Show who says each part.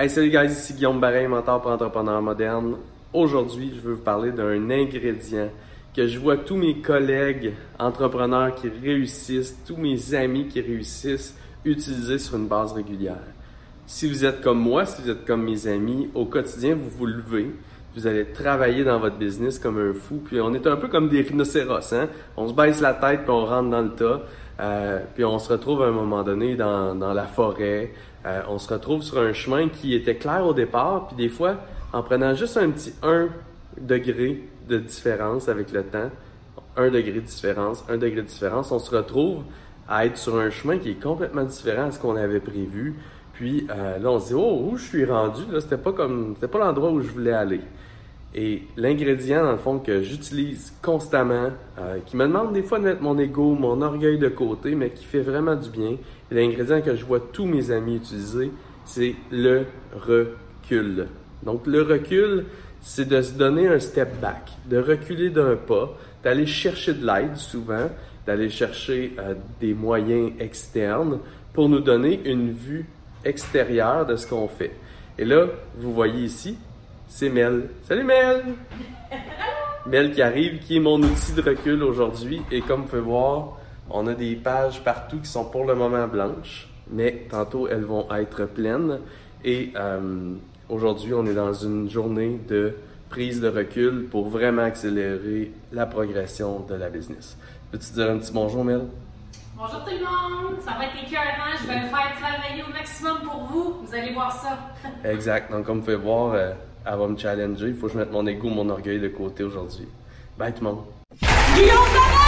Speaker 1: Hey, salut guys, ici Guillaume Barret, mentor pour entrepreneurs modernes. Aujourd'hui, je veux vous parler d'un ingrédient que je vois tous mes collègues entrepreneurs qui réussissent, tous mes amis qui réussissent utiliser sur une base régulière. Si vous êtes comme moi, si vous êtes comme mes amis, au quotidien, vous vous levez, vous allez travailler dans votre business comme un fou, puis on est un peu comme des rhinocéros, hein? On se baisse la tête, puis on rentre dans le tas, euh, puis on se retrouve à un moment donné dans, dans la forêt, euh, on se retrouve sur un chemin qui était clair au départ, puis des fois, en prenant juste un petit 1 degré de différence avec le temps, 1 degré de différence, 1 degré de différence, on se retrouve à être sur un chemin qui est complètement différent à ce qu'on avait prévu. Puis euh, là, on se dit, oh, où je suis rendu? Là, c'était pas comme, c'était pas l'endroit où je voulais aller. Et l'ingrédient, dans le fond, que j'utilise constamment, euh, qui me demande des fois de mettre mon ego, mon orgueil de côté, mais qui fait vraiment du bien, l'ingrédient que je vois tous mes amis utiliser, c'est le recul. Donc, le recul, c'est de se donner un step back, de reculer d'un pas, d'aller chercher de l'aide souvent, d'aller chercher euh, des moyens externes pour nous donner une vue extérieure de ce qu'on fait. Et là, vous voyez ici, c'est Mel. Salut Mel! Mel qui arrive, qui est mon outil de recul aujourd'hui. Et comme vous pouvez voir, on a des pages partout qui sont pour le moment blanches, mais tantôt elles vont être pleines. Et euh, aujourd'hui, on est dans une journée de prise de recul pour vraiment accélérer la progression de la business. Peux-tu dire un petit bonjour, Mel?
Speaker 2: Bonjour tout le monde, ça va être écœurant, je vais faire travailler au maximum pour vous, vous allez voir ça.
Speaker 1: exact, donc comme vous pouvez voir, euh, elle va me challenger. Il faut que je mette mon ego, mon orgueil de côté aujourd'hui. Bye tout le monde.